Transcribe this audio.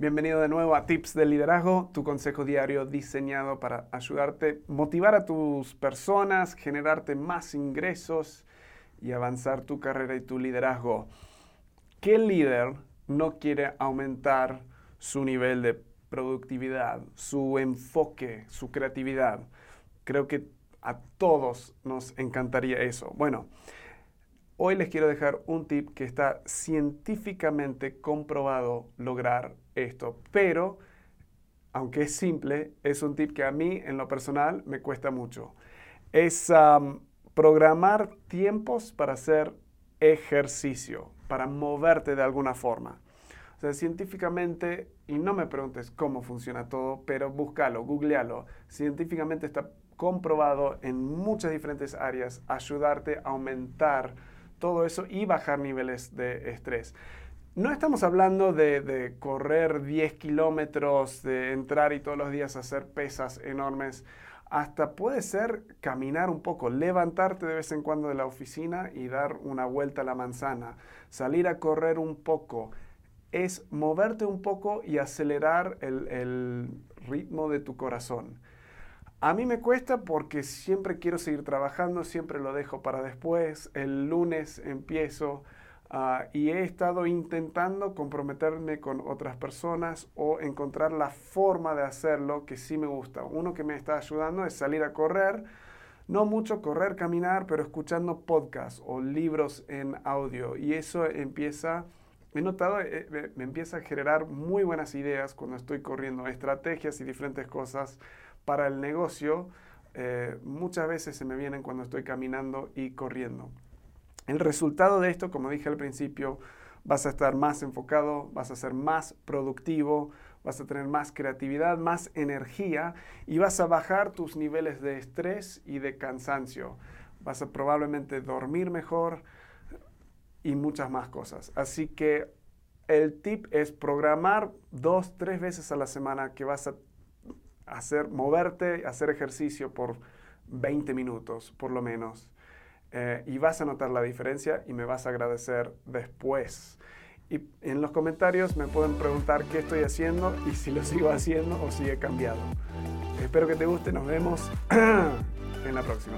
Bienvenido de nuevo a Tips de Liderazgo, tu consejo diario diseñado para ayudarte, motivar a tus personas, generarte más ingresos y avanzar tu carrera y tu liderazgo. ¿Qué líder no quiere aumentar su nivel de productividad, su enfoque, su creatividad? Creo que a todos nos encantaría eso. Bueno, hoy les quiero dejar un tip que está científicamente comprobado lograr esto, pero aunque es simple, es un tip que a mí en lo personal me cuesta mucho. Es programar tiempos para hacer ejercicio, para moverte de alguna forma. O sea, científicamente, y no me preguntes cómo funciona todo, pero búscalo, googlealo. Científicamente está comprobado en muchas diferentes áreas ayudarte a aumentar todo eso y bajar niveles de estrés. No estamos hablando de, correr 10 kilómetros, de entrar y todos los días hacer pesas enormes. Hasta puede ser caminar un poco, levantarte de vez en cuando de la oficina y dar una vuelta a la manzana, salir a correr un poco. Es moverte un poco y acelerar el, el ritmo de tu corazón. A mí me cuesta porque siempre quiero seguir trabajando, siempre lo dejo para después. El lunes empiezo Ah, y he estado intentando comprometerme con otras personas o encontrar la forma de hacerlo que sí me gusta. Uno que me está ayudando es salir a correr, no mucho correr, caminar, pero escuchando podcasts o libros en audio. Y eso empieza, he notado, eh, me empieza a generar muy buenas ideas cuando estoy corriendo, estrategias y diferentes cosas para el negocio. Eh, muchas veces se me vienen cuando estoy caminando y corriendo. El resultado de esto, como dije al principio, vas a estar más enfocado, vas a ser más productivo, vas a tener más creatividad, más energía y vas a bajar tus niveles de estrés y de cansancio. Vas a probablemente dormir mejor y muchas más cosas. Así que el tip es programar dos, tres veces a la semana que vas a hacer, moverte, hacer ejercicio por 20 minutos por lo menos. Eh, y vas a notar la diferencia y me vas a agradecer después. Y en los comentarios me pueden preguntar qué estoy haciendo y si lo sigo haciendo o si he cambiado. Espero que te guste, nos vemos en la próxima.